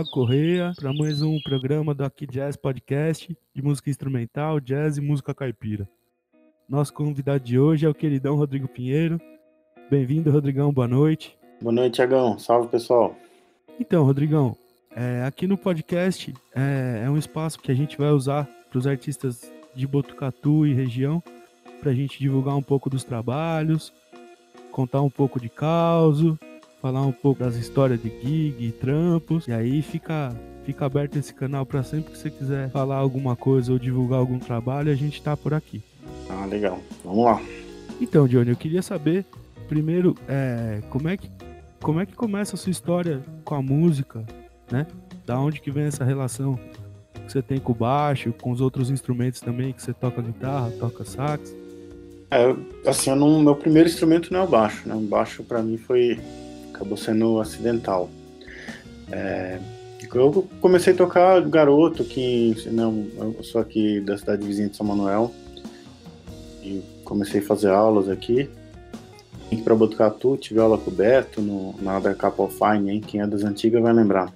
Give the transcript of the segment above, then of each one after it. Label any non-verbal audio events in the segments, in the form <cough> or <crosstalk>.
Thiago Correia para mais um programa do Aqui Jazz Podcast de música instrumental, jazz e música caipira. Nosso convidado de hoje é o queridão Rodrigo Pinheiro. Bem-vindo, Rodrigão, boa noite. Boa noite, Tiagão. Salve, pessoal. Então, Rodrigão, é, aqui no podcast é, é, um espaço que a gente vai usar para os artistas de Botucatu e região, para a gente divulgar um pouco dos trabalhos, contar um pouco de causo, falar um pouco das histórias de gig trampos. E aí fica, fica aberto esse canal para sempre que você quiser falar alguma coisa ou divulgar algum trabalho, a gente tá por aqui. Ah, legal. Vamos lá. Então, Johnny, eu queria saber primeiro é, como é que como é que começa a sua história com a música, né? Da onde que vem essa relação que você tem com o baixo, com os outros instrumentos também, que você toca guitarra, toca sax? É, assim, não, meu primeiro instrumento não é o baixo, né? O baixo para mim foi acabou sendo acidental. É, eu comecei a tocar garoto, que não, eu sou aqui da cidade vizinha de São Manuel, e comecei a fazer aulas aqui. Vim para Botucatu, tive aula com o Beto no, na da Capa Fine, hein? Quem é das antigas vai lembrar.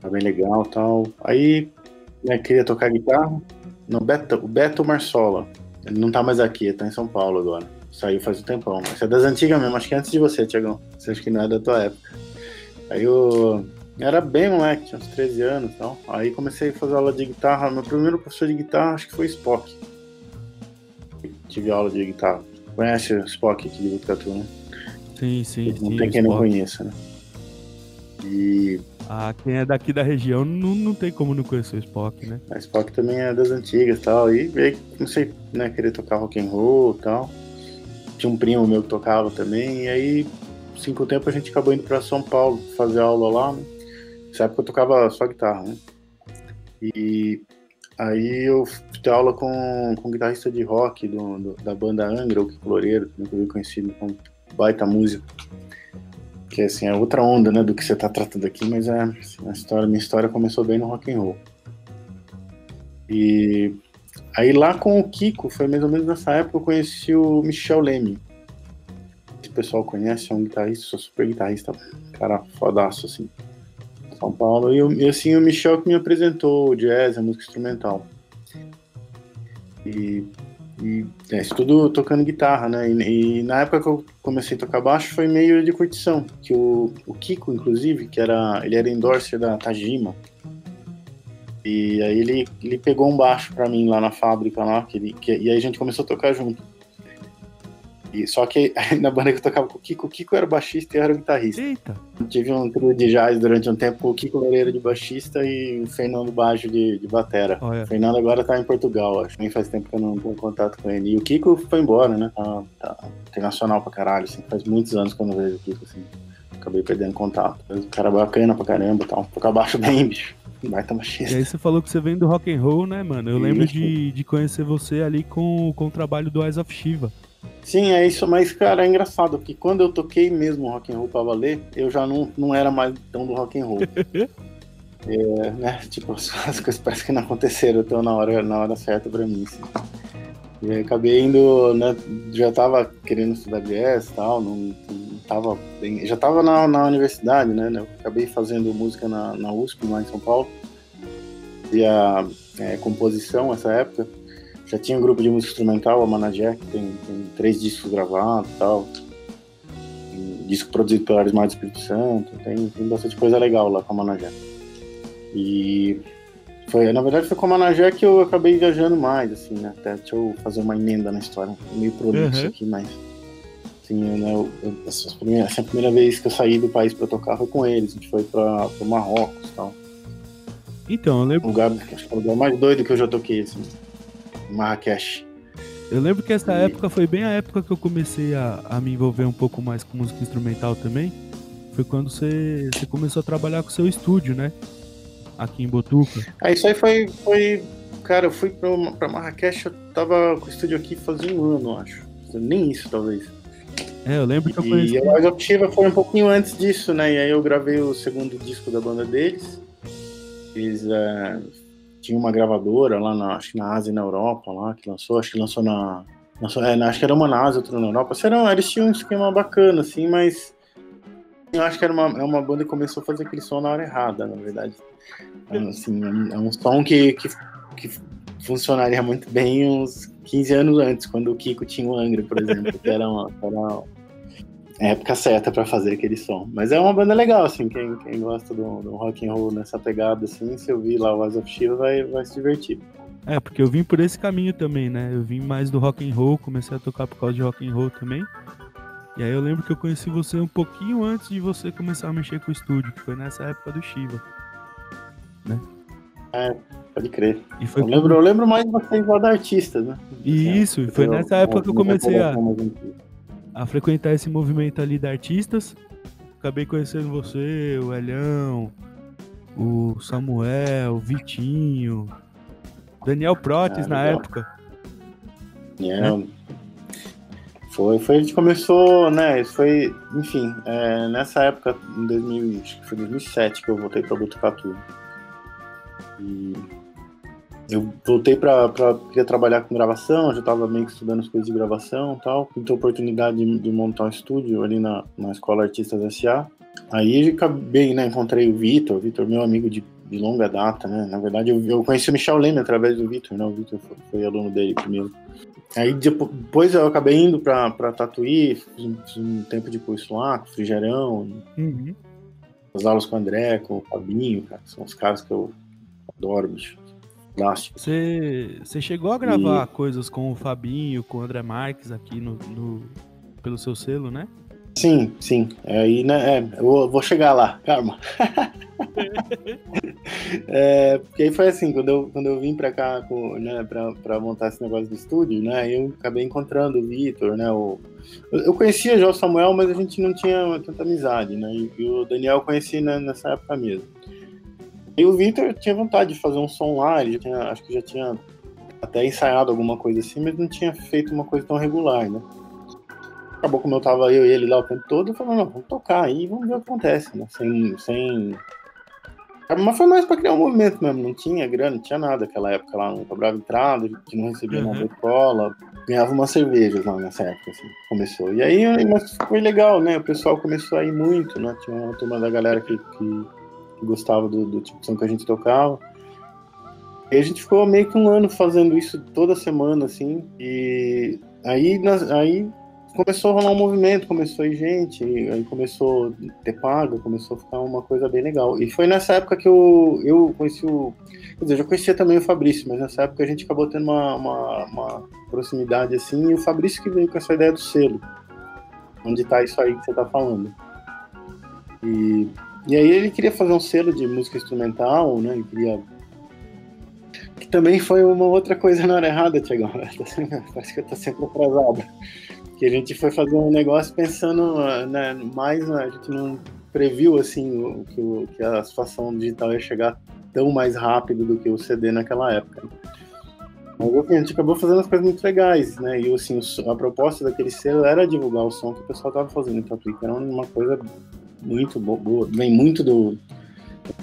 Tá bem legal tal. Aí né, queria tocar guitarra. No Beto, o Beto Marsola. Ele não tá mais aqui, tá em São Paulo agora. Saiu faz um tempão. Mas é das antigas mesmo, acho que antes de você, Tiagão. Você acha que não é da tua época. Aí eu era bem moleque, tinha uns 13 anos e tal. Aí comecei a fazer aula de guitarra. Meu primeiro professor de guitarra acho que foi Spock. Tive aula de guitarra. Conhece o Spock aqui de Botucatu, né? Sim, sim. Não sim, tem quem não conheça, né? E. Ah, quem é daqui da região não, não tem como não conhecer o Spock, né? A Spock também é das antigas e tal. E aí comecei né, a querer tocar rock and roll e tal tinha um primo meu que tocava também, e aí, cinco tempo, a gente acabou indo para São Paulo fazer aula lá, né? Nessa época eu tocava só guitarra, né? E aí eu fiz aula com, com um guitarrista de rock do, do, da banda Angra, o Kiko Loureiro, também conhecido como baita músico. Que assim, é outra onda, né, do que você tá tratando aqui, mas é, assim, a história, minha história começou bem no rock and roll. E Aí lá com o Kiko, foi mais ou menos nessa época, eu conheci o Michel Leme. Esse pessoal conhece, é um guitarrista, super guitarrista, cara fodaço, assim. São Paulo. E, e assim, o Michel que me apresentou o jazz, a música instrumental. E, e é, isso tudo tocando guitarra, né? E, e, na época que eu comecei a tocar baixo foi meio de curtição, que o, o Kiko, inclusive, que era, ele era endorser da Tajima, e aí ele, ele pegou um baixo para mim lá na fábrica lá, que ele, que, e aí a gente começou a tocar junto. E, só que <laughs> na banda que eu tocava com o Kiko, o Kiko era baixista e eu era o guitarrista. Eita! Tive um trio de jazz durante um tempo o Kiko Loureiro de baixista e o Fernando Baixo de, de batera. Olha. O Fernando agora tá em Portugal, acho. Nem faz tempo que eu não tenho contato com ele. E o Kiko foi embora, né? Tá, tá internacional pra caralho, assim. Faz muitos anos que eu não vejo o Kiko, assim. Acabei perdendo contato. O cara é bacana pra caramba, tal. Tocar baixo bem, bicho. Baita machista. E aí você falou que você vem do rock and roll, né, mano? Eu isso. lembro de, de conhecer você ali com, com o trabalho do Eyes of Shiva. Sim, é isso, mas, cara, é engraçado, porque quando eu toquei mesmo rock and roll pra valer, eu já não, não era mais tão do rock and roll. <laughs> é, né, tipo, as coisas parecem que não aconteceram tão na hora, na hora certa pra mim, assim. E aí acabei indo, né, já tava querendo estudar jazz e tal, não, não tava bem, já tava na, na universidade, né, eu acabei fazendo música na, na USP, lá em São Paulo, e a é, composição nessa época, já tinha um grupo de música instrumental, a Manajé, que tem, tem, três discos gravados e tal, um disco produzido pelo Arismar do Espírito Santo, tem, tem bastante coisa legal lá com a Manajé. E foi, na verdade, foi com a Manajé que eu acabei viajando mais, assim, né? Até, deixa eu fazer uma emenda na história, meio prolixo uhum. aqui, mas. Assim, né, eu, eu, essa, primeira, essa primeira vez que eu saí do país pra tocar foi com eles. A gente foi pra, pro Marrocos e tal. Então, eu lembro. Um lugar, acho que é o lugar mais doido que eu já toquei, assim. Marrakech. Eu lembro que essa e... época foi bem a época que eu comecei a, a me envolver um pouco mais com música instrumental também. Foi quando você, você começou a trabalhar com o seu estúdio, né? Aqui em Botuca? Ah, isso aí foi, foi. Cara, eu fui pra, pra Marrakech, eu tava com o estúdio aqui fazia um ano, acho. Nem isso, talvez. É, eu lembro que eu conheci. E a Exaltiva foi um pouquinho antes disso, né? E aí eu gravei o segundo disco da banda deles. Eles uh, tinham uma gravadora lá, na, acho que na Ásia e na Europa, lá, que lançou, acho que lançou na. Lançou, é, acho que era uma na Ásia, outra na Europa. Era, eles tinham um esquema bacana, assim, mas Eu acho que era uma, é uma banda que começou a fazer aquele som na hora errada, na verdade. É, assim, é um som que, que, que funcionaria muito bem uns 15 anos antes, quando o Kiko tinha o Angra, por exemplo, que era uma, era a época certa para fazer aquele som. Mas é uma banda legal, assim, quem, quem gosta do, do rock and roll nessa pegada, assim, se ouvir lá o Eyes of Shiva vai, vai se divertir. É, porque eu vim por esse caminho também, né? Eu vim mais do rock and roll, comecei a tocar por causa de rock and roll também. E aí eu lembro que eu conheci você um pouquinho antes de você começar a mexer com o estúdio, que foi nessa época do Shiva. Né? É, pode crer. E foi eu, lembro, eu lembro mais de vocês lá da artista, né? Isso, e foi nessa época que eu comecei a, a frequentar esse movimento ali de artistas. Acabei conhecendo você, o Elhão, o Samuel, o Vitinho, Daniel Protes ah, na época. Daniel. Foi, foi, a gente começou, né? Foi, enfim, é, nessa época, em 2000, acho que foi 2007 que eu voltei para Botucatu. E eu voltei para queria trabalhar com gravação, já estava meio que estudando as coisas de gravação e tal. Tive a oportunidade de, de, montar um estúdio ali na, na Escola Artistas SA. Aí acabei, né? Encontrei o Vitor, Vitor, meu amigo de, de, longa data, né? Na verdade, eu, eu conheci o Michel Leme através do Vitor, né? O Vitor foi, foi, aluno dele primeiro. Aí depois eu acabei indo para Tatuí, fiz, fiz um, tempo de curso lá, com o Frigerão. Uhum. As aulas com o André, com o Fabinho, cara, são os caras que eu adoro, bicho. Você chegou a gravar e... coisas com o Fabinho, com o André Marques aqui no, no pelo seu selo, né? Sim, sim. Aí, né, é, eu vou chegar lá, calma. <laughs> é, porque aí foi assim, quando eu, quando eu vim pra cá, com, né, pra, pra montar esse negócio do estúdio, né, eu acabei encontrando o Vitor, né, o, eu conhecia já o Samuel, mas a gente não tinha tanta amizade, né, e, e o Daniel eu conheci né, nessa época mesmo. E o Victor tinha vontade de fazer um som lá, ele tinha, acho que já tinha até ensaiado alguma coisa assim, mas não tinha feito uma coisa tão regular, né? Acabou como eu tava eu e ele lá o tempo todo, falei, não, vamos tocar aí, vamos ver o que acontece, né? Sem, sem... Mas foi mais pra criar um movimento mesmo, não tinha grana, não tinha nada naquela época lá, não cobrava entrada, gente não recebia uhum. nada de cola, ganhava umas cervejas lá nessa época, assim, começou. E aí, mas foi legal, né? O pessoal começou a ir muito, né? Tinha uma turma da galera que, que que gostava do, do tipo de som que a gente tocava. E a gente ficou meio que um ano fazendo isso toda semana, assim. E aí, nós, aí começou a rolar um movimento, começou a ir gente, aí começou a ter paga, começou a ficar uma coisa bem legal. E foi nessa época que eu, eu conheci o. Quer dizer, eu já conhecia também o Fabrício, mas nessa época a gente acabou tendo uma, uma, uma proximidade assim, e o Fabrício que veio com essa ideia do selo. Onde tá isso aí que você tá falando. E e aí ele queria fazer um selo de música instrumental, né? Ele queria. Que também foi uma outra coisa na hora errada, Tiagão. <laughs> Parece que eu tô sempre atrasado. Que a gente foi fazer um negócio pensando né, mais, né, a gente não previu assim o, que, o, que a situação digital ia chegar tão mais rápido do que o CD naquela época. Mas assim, a gente acabou fazendo as coisas muito legais, né? E assim, a proposta daquele selo era divulgar o som que o pessoal estava fazendo em Tatuí, que era uma coisa muito boa, vem muito do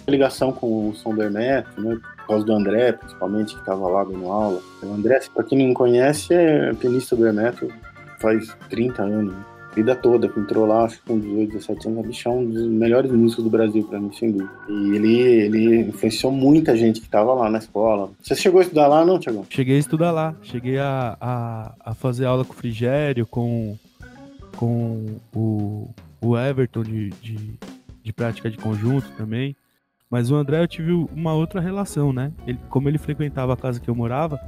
da ligação com o som do Hermeto, né? Por causa do André, principalmente, que estava lá dando aula. O André, para quem não conhece, é pianista do Hermeto faz 30 anos. Né? Vida toda, entrou lá, com 18, 17 anos, a bicha é um dos melhores músicos do Brasil, para mim, sem dúvida. E ele, ele influenciou muita gente que estava lá na escola. Você chegou a estudar lá, não, Tiagão? Cheguei a estudar lá. Cheguei a, a, a fazer aula com o Frigério, com, com o o Everton de, de, de prática de conjunto também. Mas o André eu tive uma outra relação, né? Ele, como ele frequentava a casa que eu morava,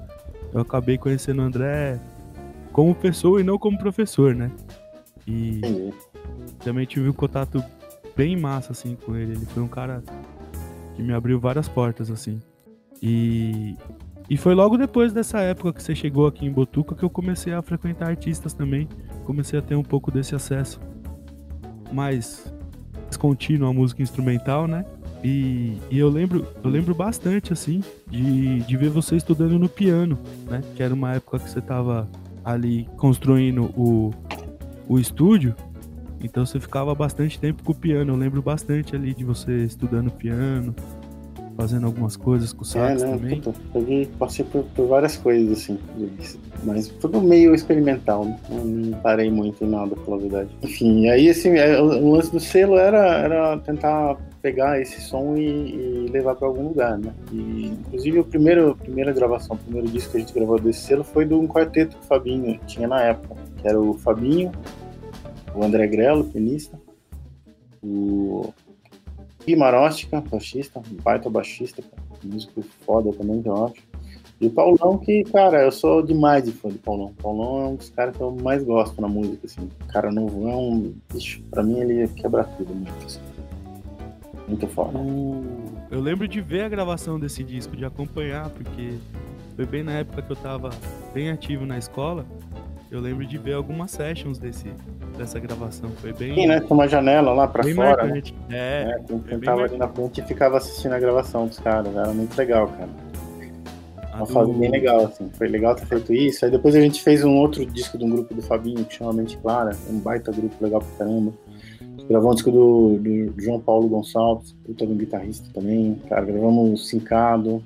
eu acabei conhecendo o André como pessoa e não como professor, né? E também tive um contato bem massa, assim, com ele. Ele foi um cara que me abriu várias portas, assim. E, e foi logo depois dessa época que você chegou aqui em Botuca que eu comecei a frequentar artistas também. Comecei a ter um pouco desse acesso mais contínua a música instrumental, né? E, e, eu lembro, eu lembro bastante assim de, de ver você estudando no piano, né? Que era uma época que você estava ali construindo o, o estúdio. Então você ficava bastante tempo com o piano. Eu lembro bastante ali de você estudando piano. Fazendo algumas coisas com o sax é, né? também. Puta, eu passei por, por, várias coisas, assim, mas tudo meio experimental, né? não parei muito em nada, pela verdade. Enfim, aí assim, é, o lance do selo era, era tentar pegar esse som e, e levar para algum lugar, né? E, inclusive, o primeiro, a primeira gravação, o primeiro disco que a gente gravou desse selo foi de um quarteto que o Fabinho tinha na época, que era o Fabinho, o André Grelo, pianista, o Gui Maróstica, baixista, baita baixista, músico foda também, eu acho. E o Paulão, que, cara, eu sou demais de fã do Paulão. Paulão é um dos caras que eu mais gosto na música, assim. Cara novão, bicho, pra mim ele quebra tudo muito, assim. Muito foda. Eu lembro de ver a gravação desse disco, de acompanhar, porque foi bem na época que eu tava bem ativo na escola. Eu lembro de ver algumas sessions desse, dessa gravação. Foi bem. Sim, né? Com uma janela lá pra fora. Né? É. é quem tava ali na frente e ficava assistindo a gravação dos caras. Era muito legal, cara. Uma do... fase bem legal, assim. Foi legal ter feito isso. Aí depois a gente fez um outro disco de um grupo do Fabinho, que chama Mente Clara. Um baita grupo legal pra caramba. Gravamos um disco do, do João Paulo Gonçalves, puta de um guitarrista também. Cara, gravamos Sincado,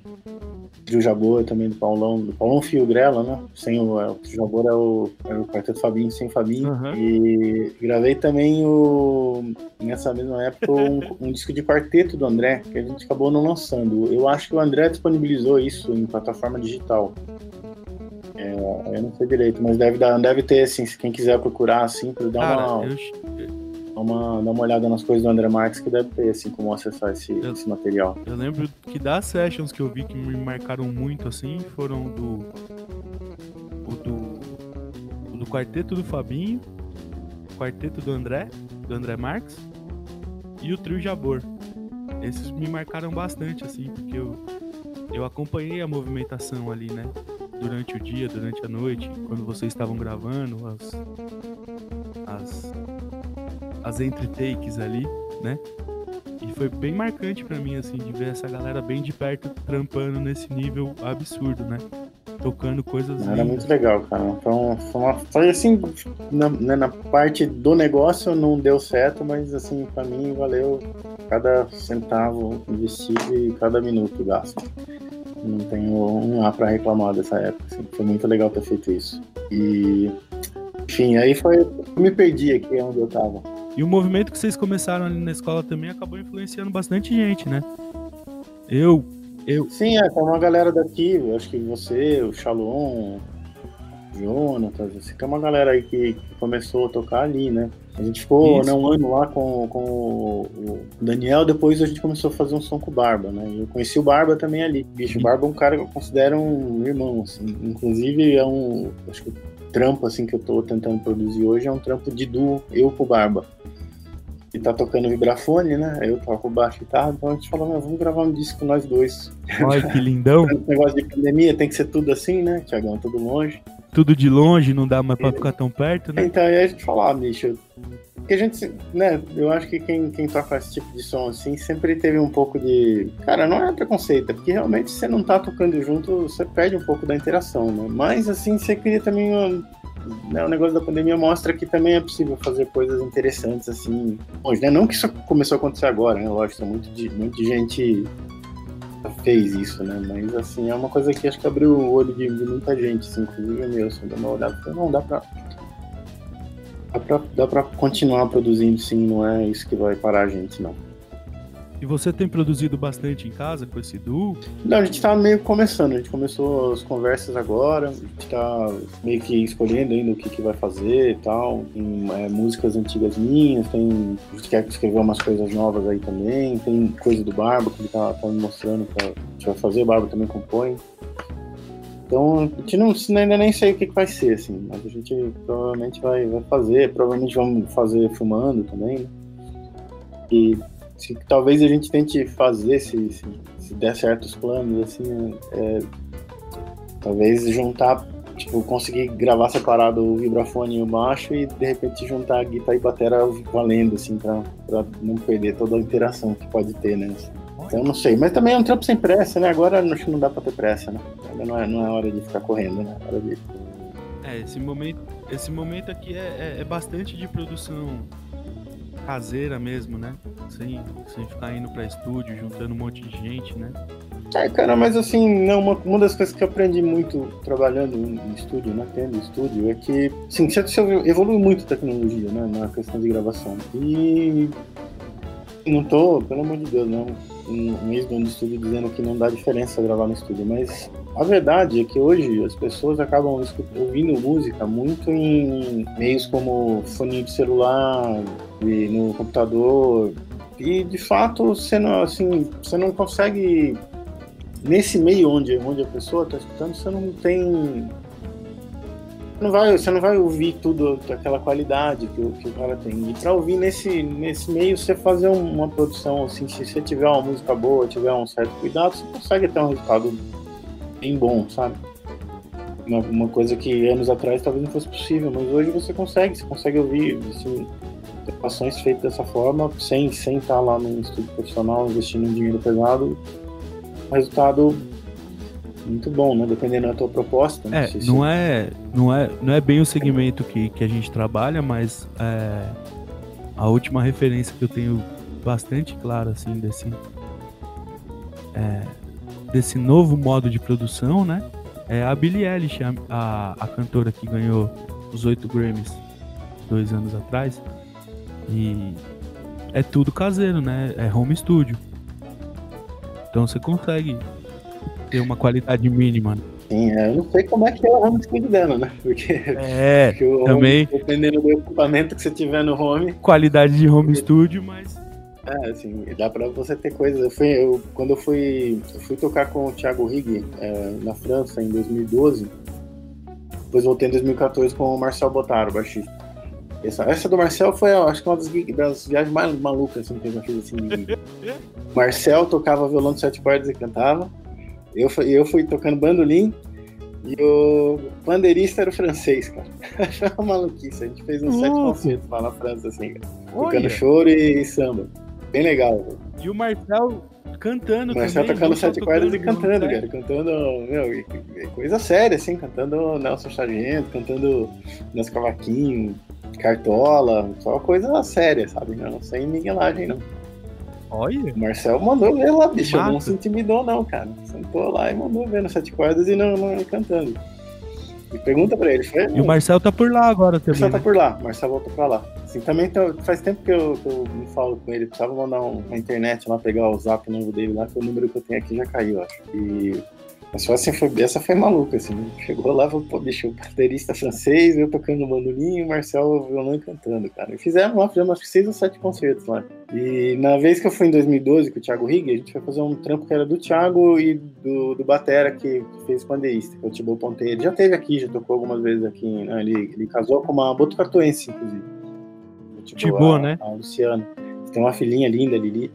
Trio Jabor também do Paulão, do Paulão Fio Grela, né? Sem o, é, o Trio Jabor é o, é o Quarteto Fabinho sem Fabinho. Uhum. E gravei também o, nessa mesma época um, um, disco de quarteto do André, que a gente acabou não lançando. Eu acho que o André disponibilizou isso em plataforma digital. É, eu não sei direito, mas deve, dar, deve ter, assim, se quem quiser procurar, assim, para dar Cara, uma. Eu Dá uma, dá uma olhada nas coisas do André Marques que deve ter, assim, como acessar esse, eu, esse material. Eu lembro que das sessions que eu vi que me marcaram muito, assim, foram do. O do. O do quarteto do Fabinho, quarteto do André, do André Marques, e o trio Jabor. Esses me marcaram bastante, assim, porque eu, eu acompanhei a movimentação ali, né? Durante o dia, durante a noite, quando vocês estavam gravando, as as entre takes ali, né? E foi bem marcante para mim, assim, de ver essa galera bem de perto trampando nesse nível absurdo, né? Tocando coisas. Era lindas. muito legal, cara. Então, foi, uma, foi assim, na, né, na, parte do negócio não deu certo, mas assim, para mim valeu cada centavo investido e cada minuto gasto. Não tenho um A para reclamar dessa época. Assim. Foi muito legal ter feito isso. E, enfim, aí foi. Me perdi aqui onde eu tava. E o movimento que vocês começaram ali na escola também acabou influenciando bastante gente, né? Eu. eu... Sim, é, tem uma galera daqui, acho que você, o Shalom, o Jonatas, assim, tem uma galera aí que, começou a tocar ali, né? A gente ficou né, um ano lá com, com o Daniel, depois a gente começou a fazer um som com o Barba, né? Eu conheci o Barba também ali. Bicho, o Barba é um cara que eu considero um irmão, assim. Inclusive é um. Acho que trampo assim que eu tô tentando produzir hoje é um trampo de duo, eu com Barba e tá tocando vibrafone, né? Eu toco baixo e tá, então a gente falou, vamos gravar um disco nós dois. <laughs> Olha que lindão. negócio de pandemia tem que ser tudo assim, né, Tiagão? Tudo longe. Tudo de longe, não dá mais pra ficar tão perto, né? Então aí a gente falou, ah, bicho, porque a gente, né, eu acho que quem, quem toca esse tipo de som assim sempre teve um pouco de. Cara, não é preconceito, é porque realmente você não tá tocando junto, você perde um pouco da interação, né? Mas assim, você cria também uma né, o negócio da pandemia mostra que também é possível fazer coisas interessantes assim hoje, né? Não que isso começou a acontecer agora, né? Lógico, muito de, muito de gente fez isso, né? Mas assim, é uma coisa que acho que abriu o olho de, de muita gente, assim, inclusive meu, assim, dá uma olhada, não dá pra, dá pra. Dá pra continuar produzindo sim, não é isso que vai parar a gente, não. E você tem produzido bastante em casa com esse duo? Não, a gente tá meio começando, a gente começou as conversas agora, a gente tá meio que escolhendo ainda o que, que vai fazer e tal. Tem é, músicas antigas minhas, tem. A gente quer escrever umas coisas novas aí também, tem coisa do Barba que ele tá, tá me mostrando que a gente vai fazer, o Barba também compõe. Então, a gente não, ainda nem sei o que, que vai ser, assim, mas a gente provavelmente vai, vai fazer, provavelmente vamos fazer filmando também, né? E talvez a gente tente fazer, se, se, se der certos planos, assim, é, talvez juntar, tipo, conseguir gravar separado o vibrafone e o baixo e de repente juntar a guitarra e batera valendo, assim, pra, pra não perder toda a interação que pode ter, né? Então não sei, mas também é um trampo sem pressa, né? Agora acho que não dá pra ter pressa, né? Ainda não é, não é hora de ficar correndo, né? Hora de... É, esse momento, esse momento aqui é, é, é bastante de produção caseira mesmo, né? Sem, sem ficar indo pra estúdio, juntando um monte de gente, né? É, cara, mas assim, não, uma, uma das coisas que eu aprendi muito trabalhando em, estúdio, né, tendo estúdio, é que, sim, evolui muito a tecnologia, né, na questão de gravação. E não tô, pelo amor de Deus, não, um, um ex-dono de estúdio dizendo que não dá diferença gravar no estúdio, mas a verdade é que hoje as pessoas acabam ouvindo música muito em meios como fone de celular, e no computador, e de fato você não, assim, você não consegue nesse meio onde, onde a pessoa está escutando, você não tem. Não vai, você não vai ouvir tudo aquela qualidade que o, que o cara tem. E para ouvir nesse, nesse meio, você fazer uma produção assim, se você tiver uma música boa, tiver um certo cuidado, você consegue ter um resultado bem bom, sabe? Uma, uma coisa que anos atrás talvez não fosse possível, mas hoje você consegue, você consegue ouvir assim, gravações feitas dessa forma, sem, sem estar lá num estúdio profissional investindo um dinheiro pesado, resultado muito bom, né? Dependendo da tua proposta. Né? É, não é, não é, não é bem o segmento que, que a gente trabalha, mas é, a última referência que eu tenho bastante clara assim desse é, desse novo modo de produção, né? É a Billie Eilish, a, a, a cantora que ganhou os oito Grammys dois anos atrás. E é tudo caseiro, né? É home studio. Então você consegue ter uma qualidade mínima. Né? Sim, é, eu não sei como é que é o home studio dela, né? Porque, é, <laughs> porque o também. Home, dependendo do equipamento que você tiver no home. Qualidade de home studio, mas. É, assim, dá pra você ter coisas. Eu fui, eu, quando eu fui, eu fui tocar com o Thiago Rigg é, na França em 2012, depois voltei em 2014 com o Marcel Botaro, baixista. Essa, essa do Marcel foi, acho que uma das, das, viagens mais malucas assim, que eu já fiz. Assim. <laughs> Marcel tocava violão de sete cordas e cantava. Eu, eu fui tocando bandolim e o pandeirista era o francês, cara. <laughs> Foi uma maluquice. A gente fez uns sete concertos lá na França, assim, cara. Tocando choro e samba. Bem legal. E o Marcel cantando Marcel também. tocando sete cordas e cantando, cara. Cantando, meu, coisa séria, assim. Cantando Nelson Sargento, cantando Nelson Cavaquinho, Cartola, só coisa séria, sabe? Não, sem miguelagem, não. Olha. O Marcel mandou ver lá, bicho. Não se intimidou, não, cara. Sentou lá e mandou ver nas sete cordas e não, não cantando. E pergunta pra ele. Foi, e o Marcel tá por lá agora também. O Marcel tá né? por lá. O Marcel voltou pra lá. Assim, também tô, faz tempo que eu, que eu me falo com ele. Precisava mandar um, uma internet lá, pegar o zap novo dele lá, que o número que eu tenho aqui já caiu, acho. E mas foi assim, foi, essa foi maluca, assim. Né? Chegou lá, falou, pô, bicho, o baterista francês, eu tocando mandolim o Marcel violão cantando, cara. E fizemos lá, fizemos acho que seis ou sete concertos lá. E na vez que eu fui em 2012 com o Thiago Rigg, a gente foi fazer um trampo que era do Thiago e do, do Batera, que, fez pandeísta, que é o Tibou Ponteiro. Ele já teve aqui, já tocou algumas vezes aqui. Né? Ele, ele casou com uma botucatuense, inclusive. Tibou, né? A Luciana. Tem uma filhinha linda, Lili.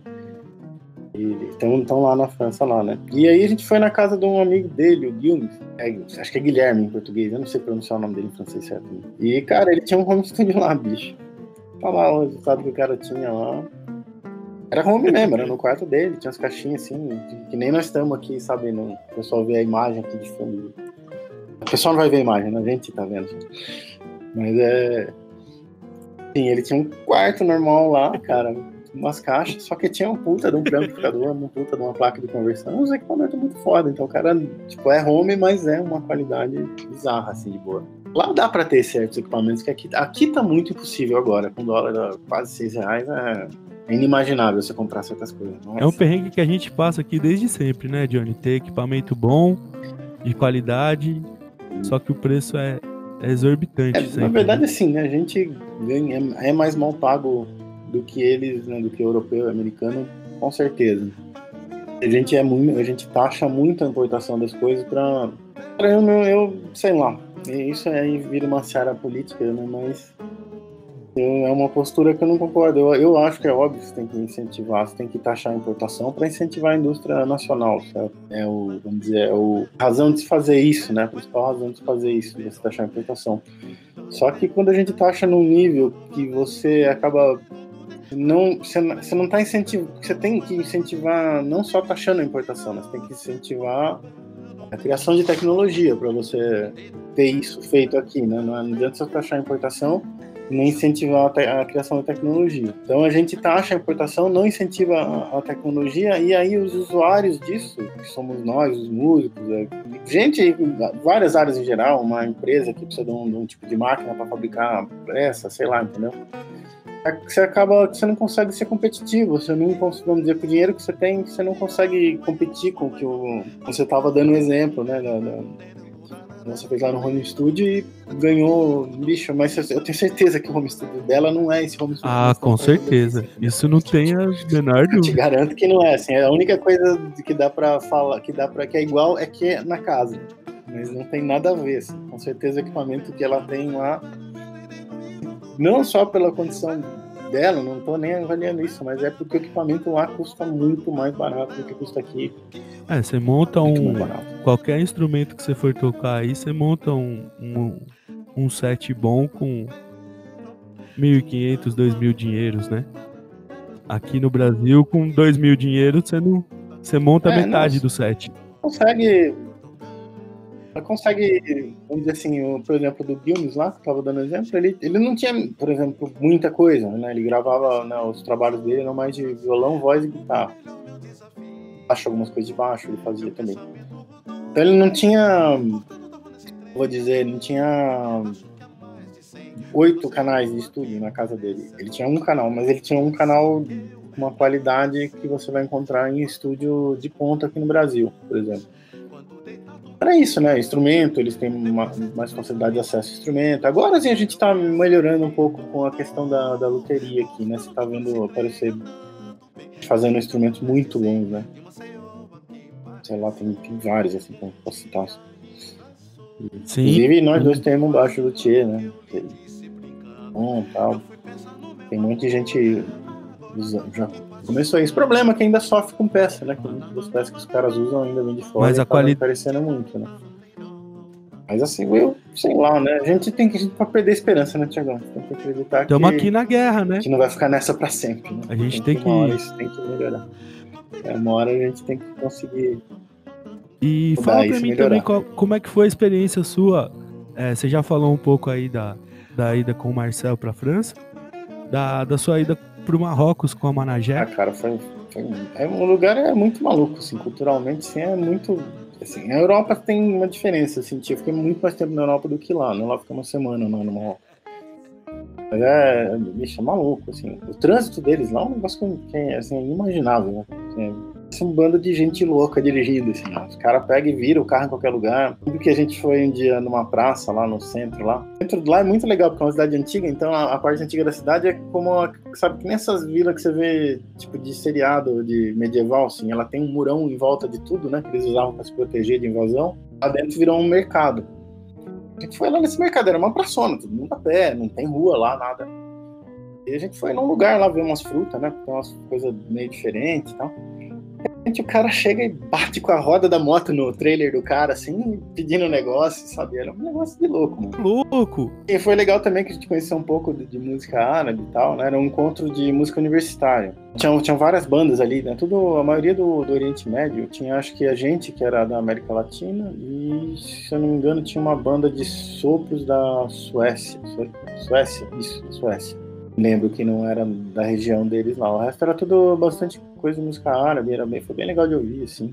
Estão lá na França, lá, né? E aí a gente foi na casa de um amigo dele, o Guilherme, é, acho que é Guilherme em português, eu não sei pronunciar o nome dele em francês certo. E, cara, ele tinha um home studio lá, bicho. Tá lá o resultado que o cara tinha lá. Era home mesmo, era no quarto dele, tinha as caixinhas assim, que nem nós estamos aqui, sabe? No, o pessoal vê a imagem aqui de fundo. O pessoal não vai ver a imagem, né? A gente tá vendo. Mas é. Sim, ele tinha um quarto normal lá, cara umas caixas, só que tinha um puta de um amplificador, uma puta de uma placa de conversão, uns equipamentos muito foda. Então o cara, tipo, é home, mas é uma qualidade bizarra, assim, de boa. Lá dá pra ter certos equipamentos que aqui, aqui tá muito impossível agora, com dólar quase 6 reais, é, é inimaginável você comprar certas coisas. Nossa. É um perrengue que a gente passa aqui desde sempre, né, Johnny? Ter equipamento bom, de qualidade, só que o preço é, é exorbitante. É, sempre, na verdade, né? assim, né, a gente ganha, é mais mal pago do que eles, né, do que europeu e americano, com certeza. A gente é muito, a gente taxa muito a importação das coisas para eu, eu sei lá, isso aí vira uma seara política, né, mas é uma postura que eu não concordo. Eu, eu acho que é óbvio que você tem que incentivar, você tem que taxar a importação para incentivar a indústria nacional, certo? É o, vamos dizer, é o razão de se fazer isso, né? A principal razão de se fazer isso, de você taxar a importação. Só que quando a gente taxa num nível que você acaba não, você, não está incentivando. Você tem que incentivar não só taxando a importação, mas tem que incentivar a criação de tecnologia para você ter isso feito aqui, né? Não adianta você taxar a importação nem incentivar a, a, criação da tecnologia. Então a gente taxa a importação, não incentiva a, a, tecnologia, e aí os usuários disso, que somos nós, os músicos, é, gente, várias áreas em geral, uma empresa que precisa de um, de um tipo de máquina para fabricar peça, sei lá, entendeu? É você acaba, você não consegue ser competitivo, você não consegue, vamos dizer, com o dinheiro que você tem, você não consegue competir com o que o, você estava dando exemplo, né, da, da, você fez lá no home studio e ganhou bicho, mas eu tenho certeza que o home studio dela não é esse home studio. Ah, com certeza. Isso não tem a menor dúvida. Eu te garanto que não é assim. A única coisa que dá para falar, que dá para que é igual é que é na casa. Mas não tem nada a ver. Assim. Com certeza o equipamento que ela tem lá não só pela condição dela, não estou nem avaliando isso, mas é porque o equipamento lá custa muito mais barato do que custa aqui. É, você monta um. Qualquer instrumento que você for tocar aí, você monta um, um, um set bom com 1.500, 2.000 dinheiros, né? Aqui no Brasil, com 2.000 dinheiros, você não. Você monta é, metade não, do set. Consegue ela consegue, vamos dizer assim, o, por exemplo, do Guilmes lá, que eu tava dando exemplo, ele, ele não tinha, por exemplo, muita coisa, né? Ele gravava, né, os trabalhos dele eram mais de violão, voz e guitarra. Acho algumas coisas de baixo, ele fazia também. Então ele não tinha, vou dizer, não tinha oito canais de estúdio na casa dele. Ele tinha um canal, mas ele tinha um canal com uma qualidade que você vai encontrar em estúdio de ponta aqui no Brasil, por exemplo era isso, né? Instrumento, eles têm uma, mais facilidade de acesso ao instrumento. Agora sim a gente está melhorando um pouco com a questão da, da loteria aqui, né? Você está vendo aparecer fazendo instrumentos muito bons, né? Sei lá, tem, tem vários, assim, que eu posso citar. Sim. Inclusive, nós dois temos um baixo do Tchê, né? Bom, tal. Tem muita gente já começou. O problema é que ainda sofre com peça, né? Que muitas das peças que os caras usam ainda vem de fora. Mas a qualidade. parecendo muito, né? Mas assim, eu sei lá, né? A gente tem que. A gente pode perder a esperança, né, Tiagão? Tem que acreditar Estamos aqui na guerra, né? A gente não vai ficar nessa pra sempre. Né? A gente tem, tem que. Uma hora isso tem que melhorar. É, uma hora a gente tem que conseguir. E fala pra mim também qual, como é que foi a experiência sua. É, você já falou um pouco aí da, da ida com o Marcel pra França. Da, da sua ida pro Marrocos com a Managé. Ah, cara, foi, foi é, um lugar é muito maluco, assim, culturalmente, assim, é muito... Assim, a Europa tem uma diferença, assim, eu fiquei muito mais tempo na Europa do que lá, né? Lá fiquei uma semana no Marrocos. Mas é, bicho, é maluco, assim. O trânsito deles lá é um negócio que é, assim, inimaginável, né? Assim, é um bando de gente louca dirigindo, assim. Os caras pegam e viram o carro em qualquer lugar. Tudo que a gente foi um dia numa praça lá no centro lá. O centro lá é muito legal, porque é uma cidade antiga, então a, a parte antiga da cidade é como, sabe, que nessas vilas que você vê, tipo, de seriado, de medieval, assim. Ela tem um murão em volta de tudo, né? Que eles usavam para se proteger de invasão. Lá dentro virou um mercado. A gente foi lá nesse mercado, era uma praçona, todo mundo a pé, não tem rua lá, nada. E a gente foi num lugar lá ver umas frutas, né? Tem umas coisas meio diferentes e tal repente o cara chega e bate com a roda da moto no trailer do cara, assim, pedindo um negócio, sabe? Era um negócio de louco, mano. Louco! E foi legal também que a gente conheceu um pouco de, de música árabe e tal, né? Era um encontro de música universitária. Tinham, tinham várias bandas ali, né? Tudo, a maioria do, do Oriente Médio. Tinha, acho que a gente, que era da América Latina, e, se eu não me engano, tinha uma banda de sopros da Suécia. Suécia? Isso, Suécia lembro que não era da região deles lá. O resto era tudo bastante coisa de música árabe, era bem, foi bem legal de ouvir, assim.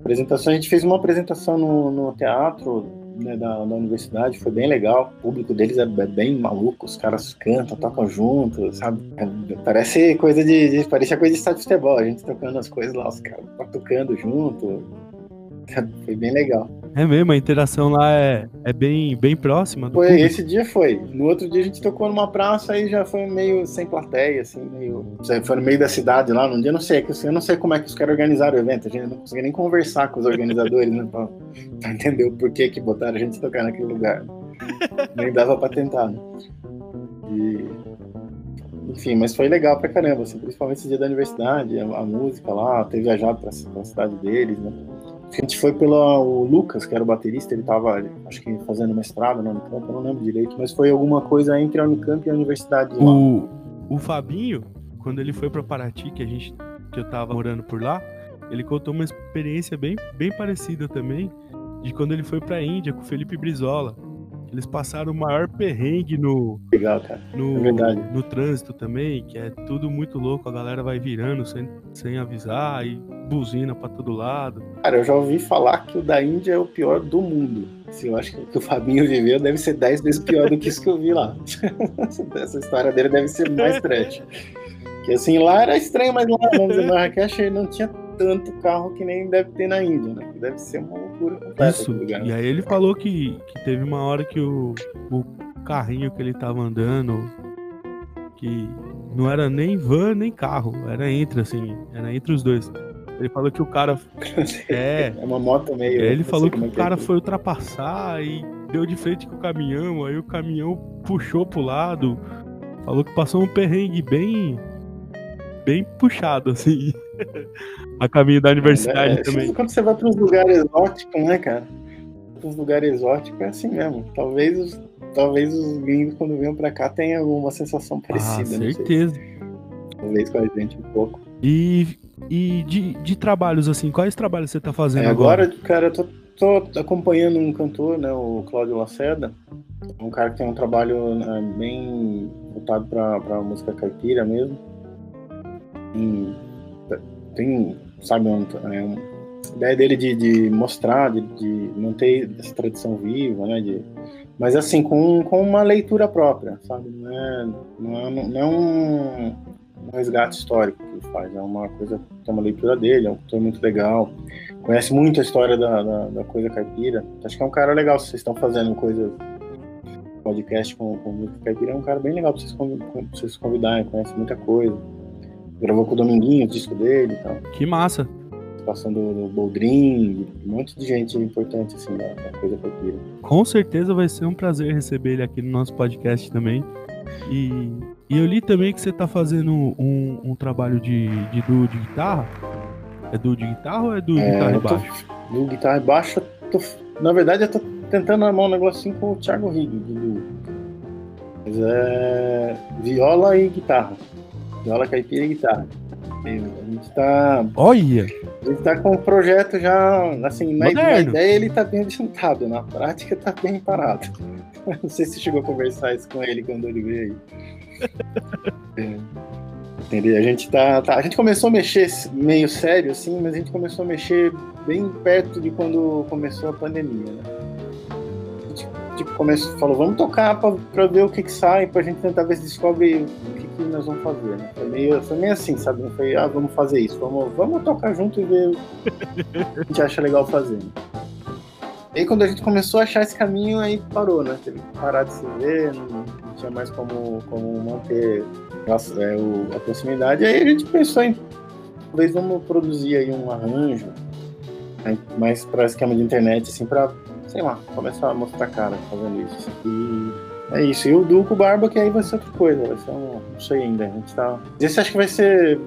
Apresentação, a gente fez uma apresentação no, no teatro né, da, da, universidade, foi bem legal. O público deles é bem maluco, os caras cantam, tocam juntos, sabe? É, parece coisa de, de parecia coisa de estádio de futebol, a gente tocando as coisas lá, os caras tocando junto. <laughs> Foi bem legal. É mesmo, a interação lá é, é bem, bem próxima. foi, público. esse dia foi. No outro dia a gente tocou numa praça e já foi meio sem plateia, assim, meio. Foi no meio da cidade lá, num dia, eu não sei, eu não sei como é que os caras organizaram o evento, a gente não conseguia nem conversar com os organizadores, né, pra, pra entender o porquê que botaram a gente tocar naquele lugar. nem dava pra tentar, né? E enfim, mas foi legal pra caramba, assim, principalmente esse dia da universidade, a, a música lá, ter viajado pra, pra cidade deles, né? A gente foi pelo Lucas, que era o baterista, ele estava, acho que fazendo mestrado na Unicamp, eu não lembro direito, mas foi alguma coisa entre a Unicamp e a universidade lá. O, o Fabinho, quando ele foi para Paraty, que a gente que eu tava morando por lá, ele contou uma experiência bem, bem parecida também, de quando ele foi para a Índia com o Felipe Brizola. Eles passaram o maior perrengue no, Legal, cara. no, É no trânsito também, que é tudo muito louco, a galera vai virando sem, sem avisar e buzina pra todo lado. Cara, eu já ouvi falar que o da Índia é o pior do mundo. Assim, eu acho que o que o Fabinho viveu deve ser 10 vezes pior do que isso que eu vi lá. <laughs> Essa história dele deve ser mais trash. Que assim, lá era estranho, mas lá no Marrakech não tinha tanto carro que nem deve ter na Índia, né? Deve ser uma loucura completa Isso. lugar. E aí ele falou que, que teve uma hora que o, o carrinho que ele tava andando, que não era nem van nem carro, era entre assim, era entre os dois. Ele falou que o cara. <laughs> É. É uma moto meio. ele falou que como o é cara é. foi ultrapassar e deu de frente com o caminhão, aí o caminhão puxou pro lado. Falou que passou um perrengue bem. bem puxado, assim. A caminho da universidade É, também. Quando você vai para uns lugares exóticos, né, cara? Para uns lugares exóticos é assim mesmo. Talvez os, talvez os gringos, quando venham pra cá, tenham alguma sensação Ah, parecida. sei. certeza. Talvez com a gente um pouco. E, e de, de trabalhos, assim, quais trabalhos você tá fazendo É, agora? agora, cara, eu tô, tô acompanhando um cantor, né, o Cláudio Lacerda. Um cara que tem um trabalho né, bem voltado pra, pra música caipira mesmo. E tem, sabe, um, é, a ideia dele de, de mostrar, de, de manter essa tradição viva, né, de, mas assim, com, com uma leitura própria, sabe? Não é, não é, não é um, um resgate histórico que ele faz, é uma coisa é uma leitura dele, é um cantor muito legal conhece muito a história da, da, da coisa caipira. Acho que é um cara legal. Se vocês estão fazendo coisa podcast com, com música caipira, é um cara bem legal vocês, pra vocês convidarem, conhece muita coisa. Gravou com o Dominguinho, o disco dele e tal. Que massa. Passando do Boldrin, um monte de gente importante assim da, da coisa caipira. Com certeza vai ser um prazer receber ele aqui no nosso podcast também. E, e eu li também que você tá fazendo um, um trabalho de, de duo de guitarra. É duo de guitarra ou é duo de guitarra É, e eu tô, baixo? do guitarra e baixo, tô- na verdade eu tô tentando armar um negocinho com o Thiago Rigg, de duo. Mas é viola e guitarra. Viola caipira e guitarra. A gente tá Olha! A gente tá com o projeto já, assim, na, ideia ele tá bem adiantado, na prática tá bem parado. <laughs> Não sei se chegou a conversar isso com ele quando ele veio aí. <laughs> É, entendeu? A gente tá, tá- A gente começou a mexer meio sério, assim, mas a gente começou a mexer bem perto de quando começou a pandemia, né? A gente tipo, começou, falou, vamos tocar pra ver o que que sai, pra gente tentar ver se descobre que, nós vamos fazer, né? Foi meio, foi meio assim, sabe? Não foi, ah, vamos fazer isso, vamos, vamos tocar junto e ver o que a gente acha legal fazer. né? E aí quando a gente começou a achar esse caminho, aí parou, né? Teve que parar de se ver, não, tinha mais como, como manter nossa, é, o- a proximidade. Aí a gente pensou em talvez vamos produzir aí um arranjo né, mais para esquema de internet, assim, para sei lá, começar a mostrar cara fazendo isso. E é isso. E o Duco Barba, que aí vai ser outra coisa, vai ser um. Não sei ainda. A gente tá. Esse acho que vai ser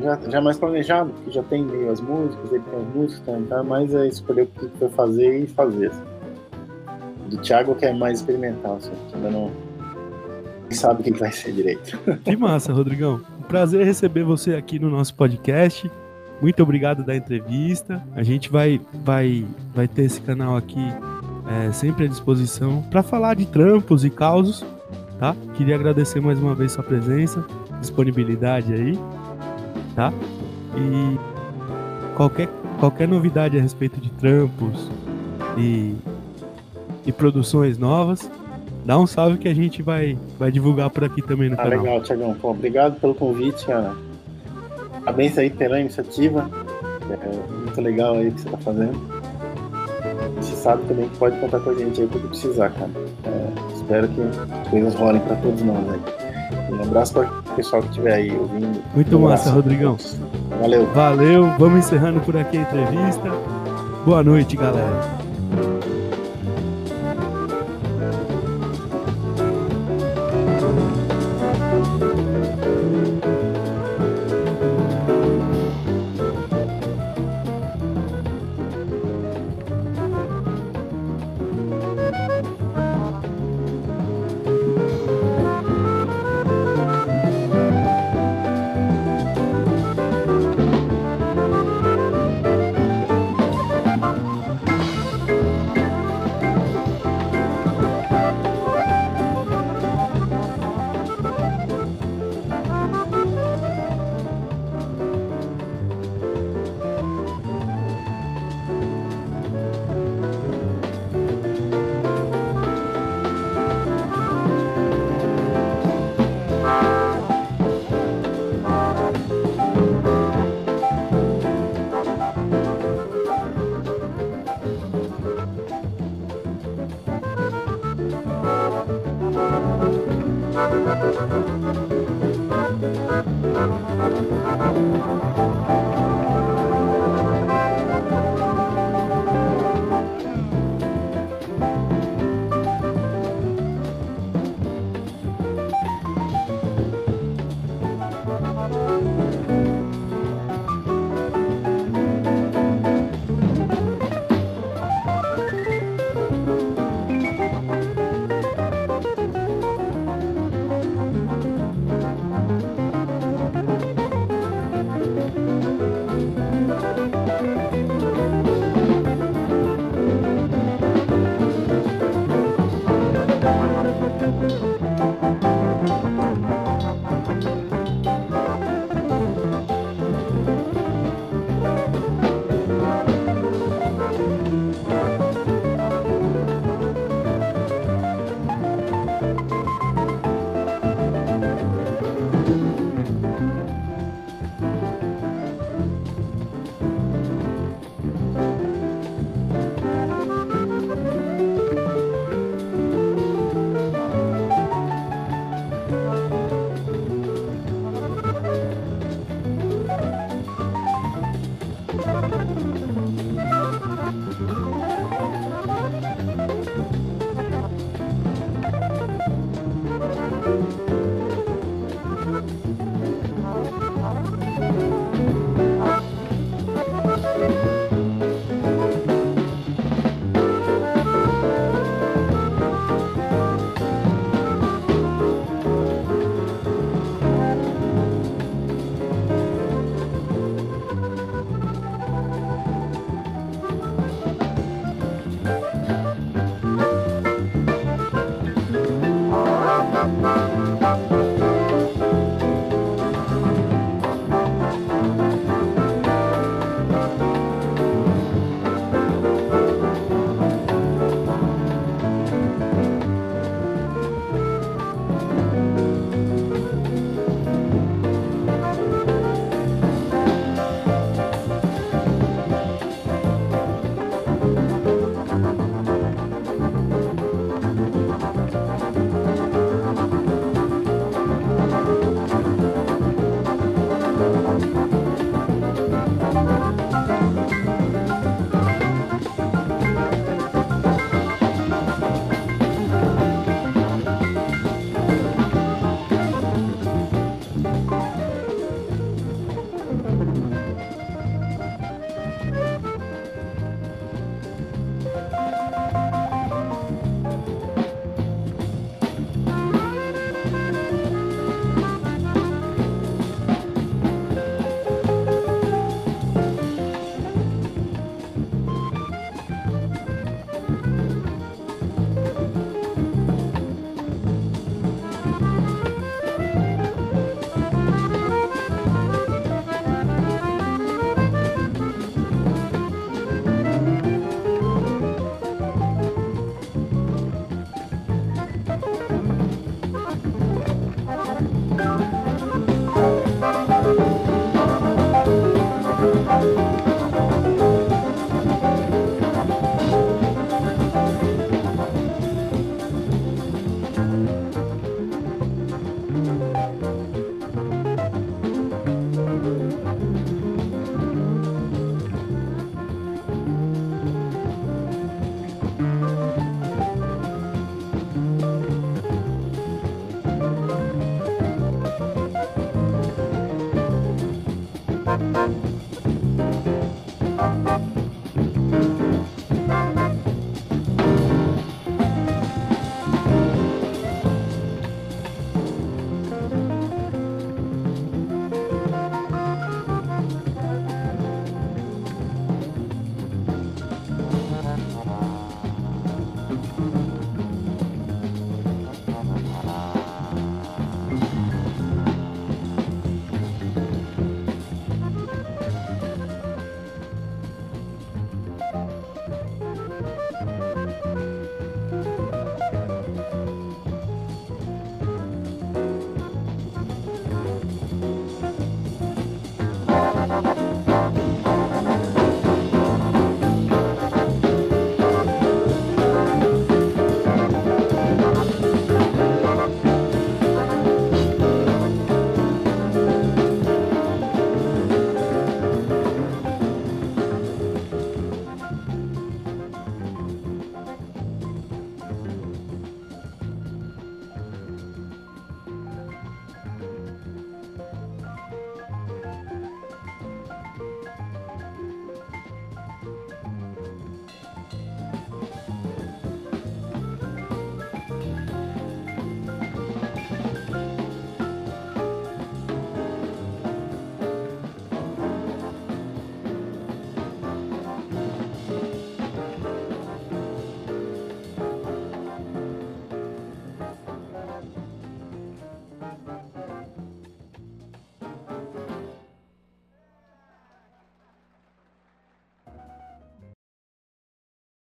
já, já mais planejado, porque já tem meio as músicas, ele tem as músicas, então tá mais é escolher o que foi fazer e fazer. assim. Do Thiago que é mais experimental, assim, ainda não. sabe o que vai ser direito. <laughs> Que massa, Rodrigão. Um prazer receber você aqui no nosso podcast. Muito obrigado da entrevista. A gente vai, vai, vai ter esse canal aqui é, sempre à disposição para falar de trampos e causos, tá? Queria agradecer mais uma vez sua presença, disponibilidade aí, tá? E qualquer, qualquer novidade a respeito de trampos e, e produções novas, dá um salve que a gente vai, vai divulgar por aqui também no Ah, canal. legal, Thiagão. Pô, obrigado pelo convite, cara. Parabéns aí pela iniciativa. É muito legal aí o que você tá fazendo. Sabe também que pode contar com a gente aí quando precisar, cara. É, espero que as coisas rolem pra todos nós aí. Um abraço para o pessoal que estiver aí ouvindo. Muito Um massa. Rodrigão. Valeu. Valeu, vamos encerrando por aqui a entrevista. Boa noite, galera.